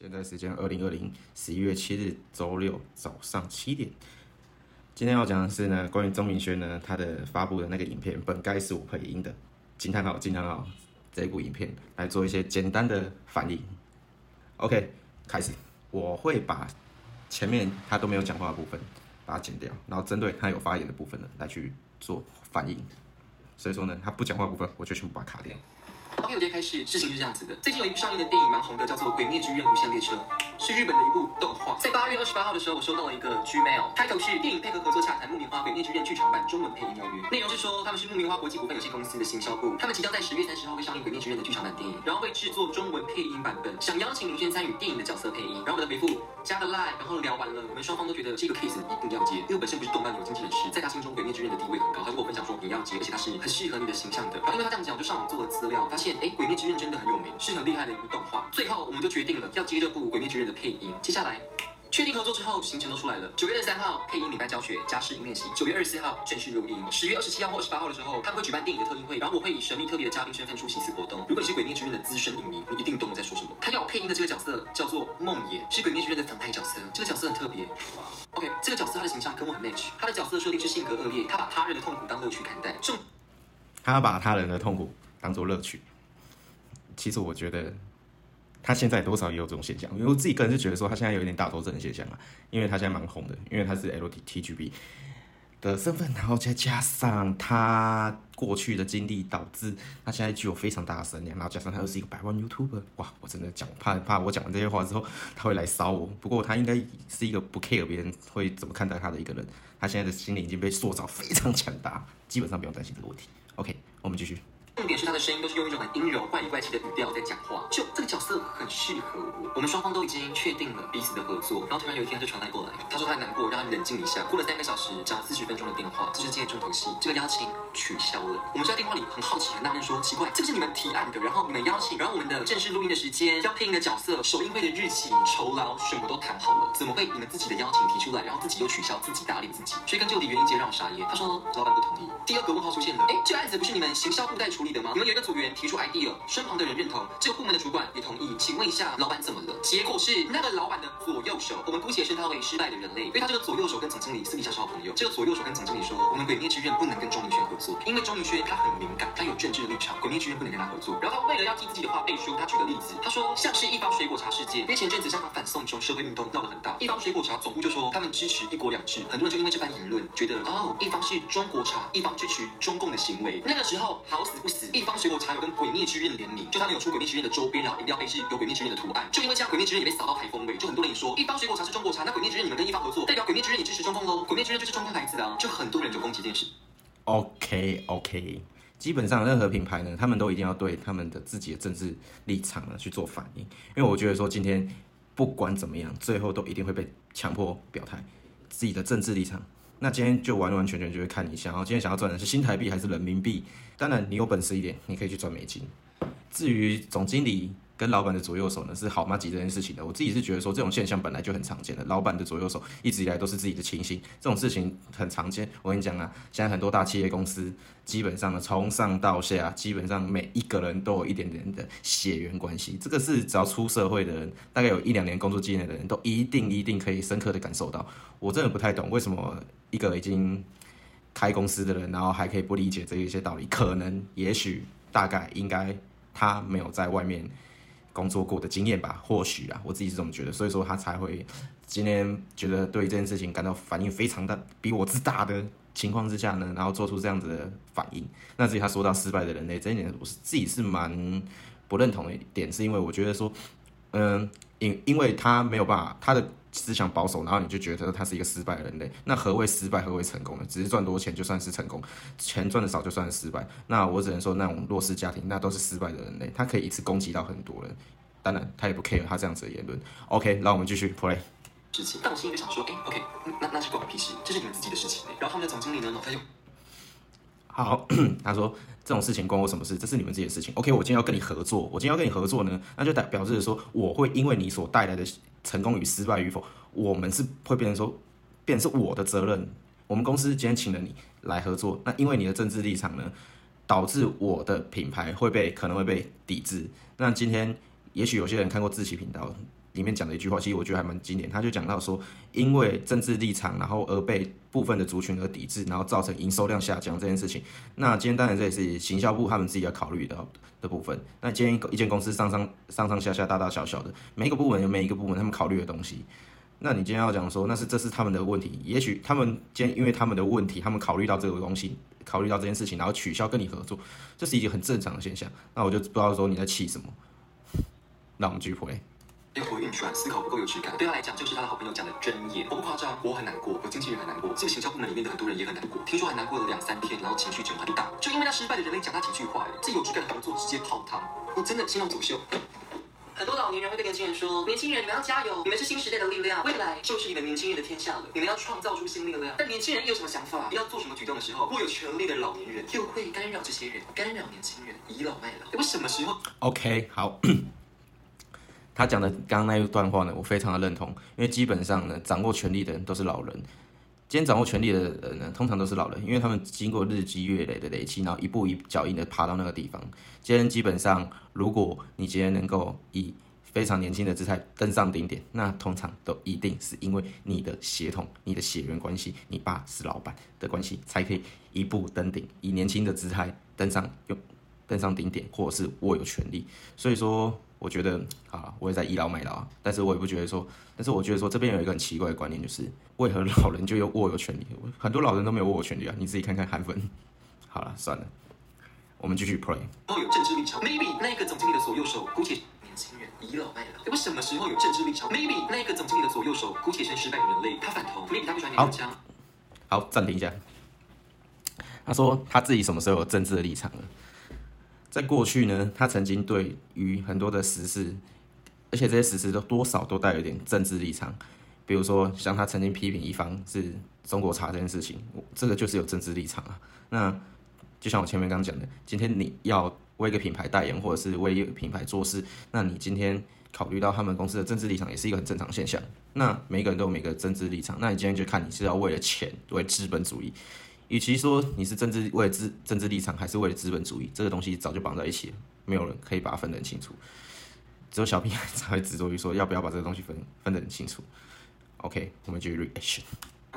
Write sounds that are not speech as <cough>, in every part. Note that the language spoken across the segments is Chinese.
现在时间二零二零十一月七日周六早上七点。今天要讲的是呢，关于钟明轩呢，他的发布的那个影片，本该是我配音的，惊叹号惊叹号这部影片来做一些简单的反应。OK，开始，我会把前面他都没有讲话的部分把它剪掉，然后针对他有发言的部分呢来去做反应。所以说呢，他不讲话部分我就全部把它卡掉。OK，我今天开始，事情是这样子的。最近有一部上映的电影蛮红的，叫做《鬼灭之刃：无限列车》，是日本的一部动画。在八月二十八号的时候，我收到了一个 Gmail，开头是电影配合合作洽谈《木棉花：鬼灭之刃》剧场版中文配音邀约，内容是说他们是木棉花国际股份有限公司的行销部，他们即将在十月三十号会上映《鬼灭之刃》的剧场版电影，然后会制作中文配音版本，想邀请明轩参与电影的角色配音。然后我的回复加了 line，然后聊完了，我们双方都觉得这个 case 一定要接，因为我本身不是动漫有经纪人士，在他心中《鬼灭之刃》的地位很高，他跟我分享说你要接，而且他是很适合你的形象的。然后因为他这样讲，我就上网做了资料，发现哎，《鬼灭之刃》真的很有名，是很厉害的一部动画。最后我们就决定了要接这部《鬼灭之刃》的配音。接下来。确定合作之后，行程都出来了。九月二十三号配音礼拜教学加试音练习，九月二十四号正式录音。十月二十七号或二十八号的时候，他们会举办电影的特映会，然后我会以神秘特别的嘉宾身份出席此活动。如果你是《鬼灭之刃》的资深影迷，你一定懂我在说什么。他要我配音的这个角色叫做梦魇，是《鬼灭之刃》的反派角色。这个角色很特别。OK，这个角色他的形象跟我很 match。他的角色设定是性格恶劣，他把他人的痛苦当乐趣看待。重他把他人的痛苦当做乐趣。其实我觉得他现在多少也有这种现象，因为我自己个人是觉得说他现在有一点大头症的现象啊，因为他现在蛮红的，因为他是 LTTGB 的身份，然后再加上他过去的经历，导致他现在具有非常大的声量，然后加上他又是一个百万 YouTuber，哇，我真的讲怕怕我讲完这些话之后他会来烧我，不过他应该是一个不 care 别人会怎么看待他的一个人，他现在的心理已经被塑造非常强大，基本上不用担心这个问题。OK，我们继续。重点是他的声音都是用一种很阴柔、怪里怪气的语调在讲话，就这个角色很适合我。我们双方都已经确定了彼此的合作，然后突然有一天他就传来过来，他说他难过，让他冷静一下。过了三个小时，讲了四十分钟的电话，这是今天重头戏。这个邀请取消了。我们在电话里很好奇、很纳闷说，奇怪，这个是你们提案的，然后你们邀请，然后我们的正式录音的时间、要配音的角色、首映会的日期、酬劳什么都谈好了，怎么会你们自己的邀请提出来，然后自己又取消，自己打脸自己？追根究底，原因直接让我傻眼。他说老板不同意。第二个问号出现了，哎，这个案子不是你们行销部在处理的吗？你们有一个组员。提出 idea，身旁的人认同，这个部门的主管也同意。请问一下，老板怎么了？结果是那个老板的左右手，我们姑且称他为失败的人类，因为他这个左右手跟总经理私底下是好朋友。这个左右手跟总经理说，我们鬼灭之刃不能跟钟明轩合作，因为钟明轩他很敏感，他有政治的立场，鬼灭之刃不能跟他合作。然后他为了要替自己的话背书，他举个例子，他说像是一方水果茶事件，因为前阵子香港反送中社会运动闹得很大，一方水果茶总部就说他们支持一国两制，很多人就因为这番言论觉得哦，一方是中国茶，一方支持中共的行为。那个时候好死不死，一方水果茶有跟鬼灭之刃。联名，就他们有出《鬼灭之刃》的周边，然后饮料杯是有《鬼灭之刃》的图案，就因为这样，《鬼灭之刃》也被扫到台风尾，就很多人也说，一方水果茶是中国茶，那《鬼灭之刃》你们跟一方合作，代表《鬼灭之刃》也支持中共喽，《鬼灭之刃》就是中共牌子的啊，就很多人就攻击这件事。OK OK，基本上任何品牌呢，他们都一定要对他们的自己的政治立场呢去做反应，因为我觉得说今天不管怎么样，最后都一定会被强迫表态自己的政治立场。那今天就完完全全就会看你想要今天想要赚的是新台币还是人民币。当然你有本事一点，你可以去赚美金。至于总经理跟老板的左右手呢，是好吗？几这件事情的，我自己是觉得说这种现象本来就很常见的。老板的左右手一直以来都是自己的亲信，这种事情很常见。我跟你讲啊，现在很多大企业公司基本上呢，从上到下，基本上每一个人都有一点点的血缘关系。这个是只要出社会的人，大概有一两年工作经验的人都一定一定可以深刻的感受到。我真的不太懂为什么一个已经开公司的人，然后还可以不理解这一些道理。可能，也许，大概，应该，他没有在外面工作过的经验吧，或许啊，我自己是这么觉得，所以说他才会今天觉得对这件事情感到反应非常大，比我之大的情况之下呢，然后做出这样子的反应。那至于他说到失败的人类这一点，我是自己是蛮不认同的一点，是因为我觉得说，嗯，因因为他没有办法，他的思想保守，然后你就觉得他是一个失败的人类。那何谓失败？何谓成功呢？只是赚多钱就算是成功，钱赚的少就算是失败。那我只能说，那种弱势家庭，那都是失败的人类。他可以一次攻击到很多人，当然他也不 care 他这样子的言论。OK，让我们继续 play。事情，但我心里就想说，哎，OK，那那是关我屁事，这是你们自己的事情。然后他们的总经理呢，脑袋又好，<clears throat> 他说这种事情关我什么事？这是你们自己的事情。OK，我今天要跟你合作，我今天要跟你合作呢，那就代表示说，我会因为你所带来的成功与失败与否，我们是会变成说，变成是我的责任。我们公司今天请了你来合作，那因为你的政治立场呢，导致我的品牌会被可能会被抵制。那今天也许有些人看过志奇频道。里面讲的一句话，其实我觉得还蛮经典。他就讲到说，因为政治立场，然后而被部分的族群而抵制，然后造成营收量下降这件事情。那今天当然这也是行销部他们自己要考虑的的部分。那今天一间公司上上上上下下大大小小的每一个部门有每一个部门他们考虑的东西。那你今天要讲说，那是这是他们的问题。也许他们今天因为他们的问题，他们考虑到这个东西，考虑到这件事情，然后取消跟你合作，这是一个很正常的现象。那我就不知道说你在气什么。那我们继续回。灵活运转，思考不够有质感。对他来讲，就是他的好朋友讲的真言。我不夸张，我很难过，我经纪人很难过，这个行销部门里面的很多人也很难过。听说还难过了两三天，然后情绪整很大，就因为他失败的人类讲他几句话，这有质感的合作直接泡汤，我真的心要走秀。很多老年人会对年轻人说：“年轻人，你们要加油，你们是新时代的力量，未来就是你们年轻人的天下了。你们要创造出新力量。”但年轻人有什么想法，要做什么举动的时候，握有权力的老年人又会干扰这些人，干扰年轻人，倚老卖老。我什么时候？OK，好。他讲的刚刚那一段话呢，我非常的认同，因为基本上呢，掌握权力的人都是老人。今天掌握权力的人呢，通常都是老人，因为他们经过日积月累的累积，然后一步一脚印的爬到那个地方。今天基本上，如果你今天能够以非常年轻的姿态登上顶点，那通常都一定是因为你的血统、你的血缘关系，你爸是老板的关系，才可以一步登顶，以年轻的姿态登上用登上顶点，或者是握有权力。所以说。我觉得啊，我也在倚老卖老，但是我也不觉得说，但是我觉得说这边有一个很奇怪的观念，就是为何老人就有握有权利？很多老人都没有握有权利啊，你自己看看韩粉。好了，算了，我们继续 play。后，有政治立场，maybe 那个总经理的左右手姑且年轻人倚老卖老。我什么时候有政治立场？maybe 那个总经理的左右手姑且是失败的人类，他反头，maybe 他不喜欢年轻好，暂停一下。他说他自己什么时候有政治的立场了？在过去呢，他曾经对于很多的实事，而且这些实事都多少都带有一点政治立场。比如说，像他曾经批评一方是中国茶这件事情，这个就是有政治立场啊。那就像我前面刚讲的，今天你要为一个品牌代言，或者是为一个品牌做事，那你今天考虑到他们公司的政治立场，也是一个很正常现象。那每个人都有每个政治立场，那你今天就看你是要为了钱，为资本主义。与其说你是政治为了资政治立场，还是为了资本主义，这个东西早就绑在一起了，没有人可以把它分得很清楚。只有小屁孩 <laughs> 才会执着于说要不要把这个东西分分得很清楚。OK，我们继续 reaction。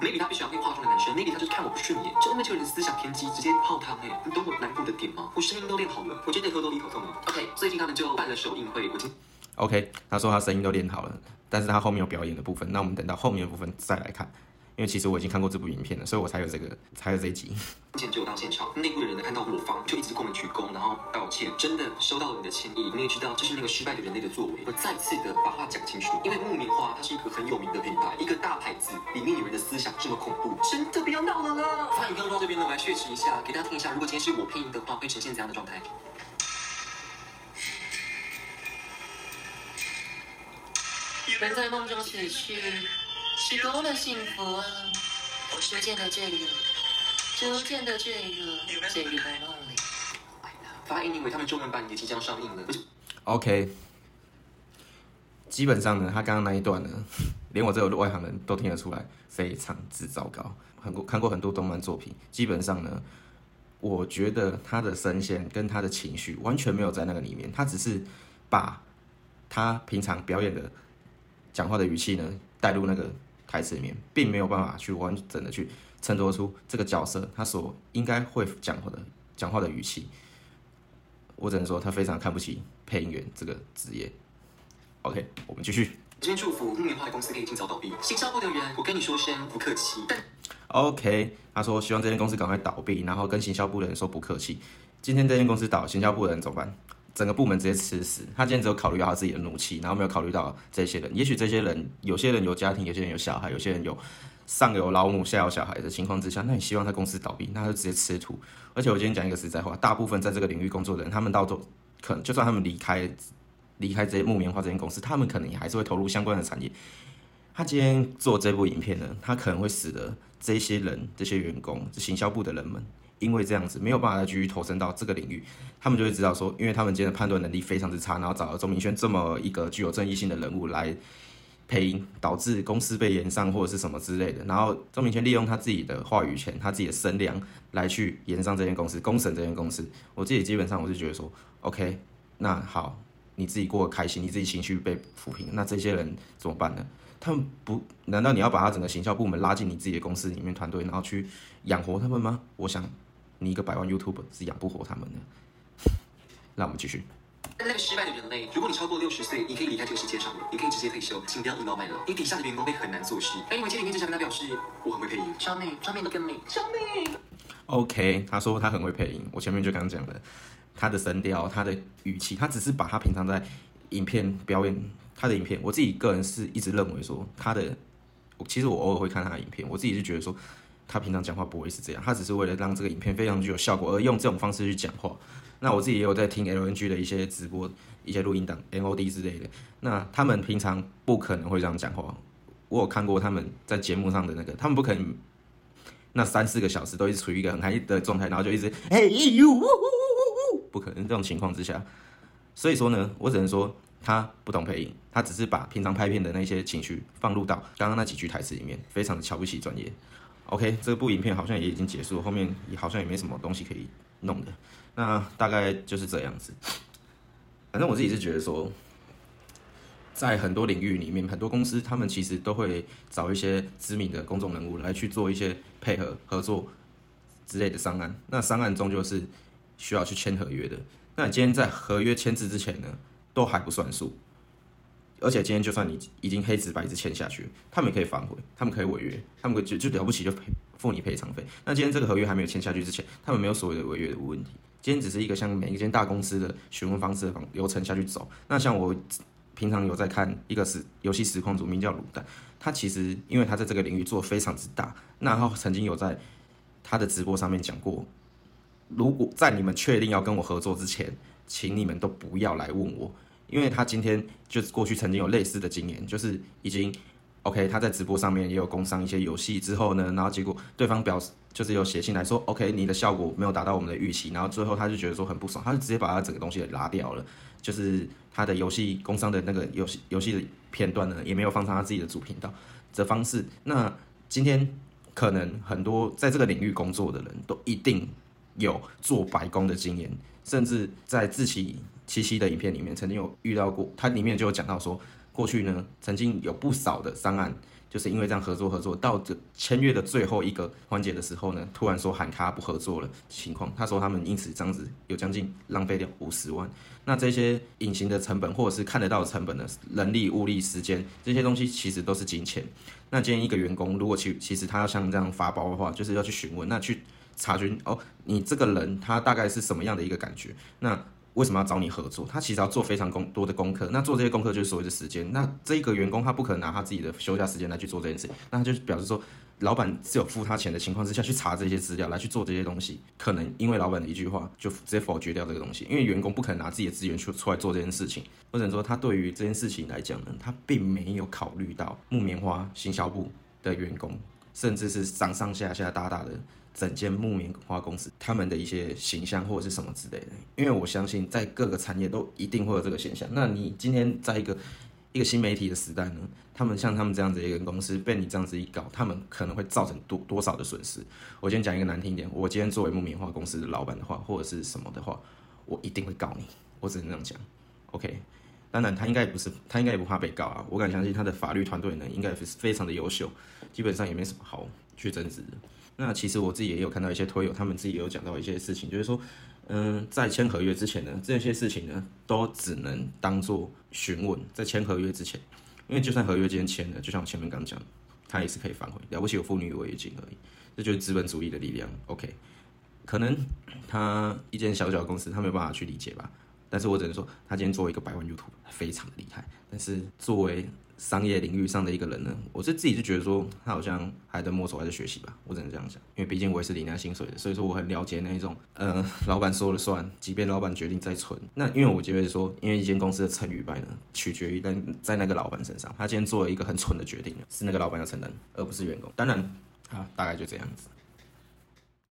Maybe 他必须要会化妆的男生，Maybe 他就是看我不顺眼，就因为这个人思想偏激，直接泡汤哎！你懂我难过的点吗？我声音都练好了，我真的偷偷一口痛了。OK，最近他们就办了首映会，我今 OK，他说他声音都练好了，但是他后面有表演的部分，那我们等到后面的部分再来看。因为其实我已经看过这部影片了，所以我才有这个，才有这一集。之前就有到现场，内部的人呢看到我方就一直跟我们鞠躬，然后道歉，真的收到了你的歉意。你也知道这是那个失败的人类的作为，我再次的把话讲清楚。因为木棉花它是一个很有名的品牌，一个大牌子，里面有人的思想这么恐怖，真的不要闹了啦！发影片到这边呢，我来确实一下，给大家听一下，如果今天是我配音的话，会呈现怎样的状态？人在梦中死去。是多么幸福啊！我逐渐的坠入，逐渐的坠入，坠入梦里。发音因为他们中文版也即将上映了。OK，基本上呢，他刚刚那一段呢，连我这个外行人都听得出来，非常之糟糕。很过看过很多动漫作品，基本上呢，我觉得他的声线跟他的情绪完全没有在那个里面，他只是把他平常表演的讲话的语气呢带入那个。台词里面并没有办法去完整的去衬托出这个角色他所应该会讲话的讲话的语气，我只能说他非常看不起配音员这个职业。OK，我们继续。今天祝福木棉花的公司可以尽早倒闭。行销部的人，我跟你说声不客气。OK，他说希望这间公司赶快倒闭，然后跟行销部的人说不客气。今天这间公司倒，行销部的人怎么办？整个部门直接吃死。他今天只有考虑到他自己的怒气，然后没有考虑到这些人。也许这些人，有些人有家庭，有些人有小孩，有些人有上有老母下有小孩的情况之下，那你希望他公司倒闭，那他就直接吃土。而且我今天讲一个实在话，大部分在这个领域工作的人，他们到都可能就算他们离开离开这些木棉花这间公司，他们可能也还是会投入相关的产业。他今天做这部影片呢，他可能会使得这些人、这些员工、行销部的人们。因为这样子没有办法再继续投身到这个领域，他们就会知道说，因为他们今天的判断能力非常之差，然后找了钟明轩这么一个具有正义性的人物来配音，导致公司被延上或者是什么之类的。然后钟明轩利用他自己的话语权、他自己的声量来去延上这间公司、公审这间公司。我自己基本上我是觉得说，OK，那好，你自己过得开心，你自己情绪被抚平，那这些人怎么办呢？他们不，难道你要把他整个行销部门拉进你自己的公司里面团队，然后去养活他们吗？我想，你一个百万 YouTube 是养不活他们的。<laughs> 那我们继续。那个失败的人类，如果你超过六十岁，你可以离开这个世界上了，你可以直接退休，请不要倚老卖老。你底下的员工会很难做事。哎，你们经理面之前跟他表示，我很会配音，超美，超美的更美，超美。OK，他说他很会配音，我前面就刚讲了，他的声调、他的语气，他只是把他平常在影片表演他的影片，我自己个人是一直认为说他的，我其实我偶尔会看他的影片，我自己是觉得说他平常讲话不会是这样，他只是为了让这个影片非常具有效果而用这种方式去讲话。那我自己也有在听 LNG 的一些直播、一些录音档、MOD 之类的，那他们平常不可能会这样讲话。我有看过他们在节目上的那个，他们不可能那三四个小时都一直处于一个很嗨的状态，然后就一直嘿呦，呜呜呜呜不可能这种情况之下。所以说呢，我只能说他不懂配音，他只是把平常拍片的那些情绪放入到刚刚那几句台词里面，非常的瞧不起专业。OK，这部影片好像也已经结束，后面也好像也没什么东西可以弄的。那大概就是这样子。反正我自己是觉得说，在很多领域里面，很多公司他们其实都会找一些知名的公众人物来去做一些配合合作之类的商案。那商案终究是需要去签合约的。那你今天在合约签字之前呢，都还不算数。而且今天就算你已经黑纸白纸签下去，他们也可以反悔，他们可以违约，他们就就了不起就赔付你赔偿费。那今天这个合约还没有签下去之前，他们没有所谓的违约的问题。今天只是一个像每一间大公司的询问方式的方流程下去走。那像我平常有在看一个实游戏实况组，名叫卤蛋，他其实因为他在这个领域做非常之大，那他曾经有在他的直播上面讲过，如果在你们确定要跟我合作之前，请你们都不要来问我，因为他今天就是过去曾经有类似的经验，就是已经 OK，他在直播上面也有工商一些游戏之后呢，然后结果对方表示就是有写信来说 OK，你的效果没有达到我们的预期，然后最后他就觉得说很不爽，他就直接把他整个东西给拉掉了，就是他的游戏工商的那个游戏游戏的片段呢，也没有放上他自己的主频道的方式。那今天可能很多在这个领域工作的人都一定有做白工的经验，甚至在自己七夕的影片里面曾经有遇到过，它里面就有讲到说，过去呢曾经有不少的商案，就是因为这样合作合作到这签约的最后一个环节的时候呢，突然说喊卡不合作了情况，他说他们因此这样子有将近浪费掉五十万。那这些隐形的成本或者是看得到的成本呢，人力、物力、时间这些东西其实都是金钱。那今天一个员工如果其其实他要像这样发包的话，就是要去询问，那去查询哦，你这个人他大概是什么样的一个感觉？那为什么要找你合作？他其实要做非常功多的功课，那做这些功课就是所谓的时间。那这一个员工他不可能拿他自己的休假时间来去做这件事，那他就表示说，老板是有付他钱的情况之下去查这些资料来去做这些东西，可能因为老板的一句话就直接否决掉这个东西，因为员工不可能拿自己的资源去出来做这件事情。或者说他对于这件事情来讲呢，他并没有考虑到木棉花行销部的员工，甚至是上上下下大大的。整间木棉花公司他们的一些形象或者是什么之类的，因为我相信在各个产业都一定会有这个现象。那你今天在一个一个新媒体的时代呢，他们像他们这样子一个公司被你这样子一搞，他们可能会造成多多少的损失。我今天讲一个难听一点，我今天作为木棉花公司的老板的话，或者是什么的话，我一定会告你，我只能这样讲。OK，当然他应该也不是，他应该也不怕被告啊。我敢相信他的法律团队呢，应该也是非常的优秀，基本上也没什么好去争执的。那其实我自己也有看到一些推友，他们自己也有讲到一些事情，就是说，嗯，在签合约之前呢，这些事情呢，都只能当做询问，在签合约之前，因为就算合约今天签了，就像我前面刚讲，他也是可以反悔，了不起有妇女违约金而已，这就是资本主义的力量。OK，可能他一间小小的公司，他没有办法去理解吧，但是我只能说，他今天作为一个百万 YouTube，非常的厉害，但是作为商业领域上的一个人呢，我是自己就觉得说他好像还在摸索，还在学习吧，我只能这样讲，因为毕竟我也是领那薪水的，所以说我很了解那一种，呃，<laughs> 老板说了算，即便老板决定再存，那因为我觉得说，因为一间公司的成与败呢，取决于在在那个老板身上，他今天做了一个很蠢的决定，是那个老板要承担，而不是员工。当然啊，大概就这样子。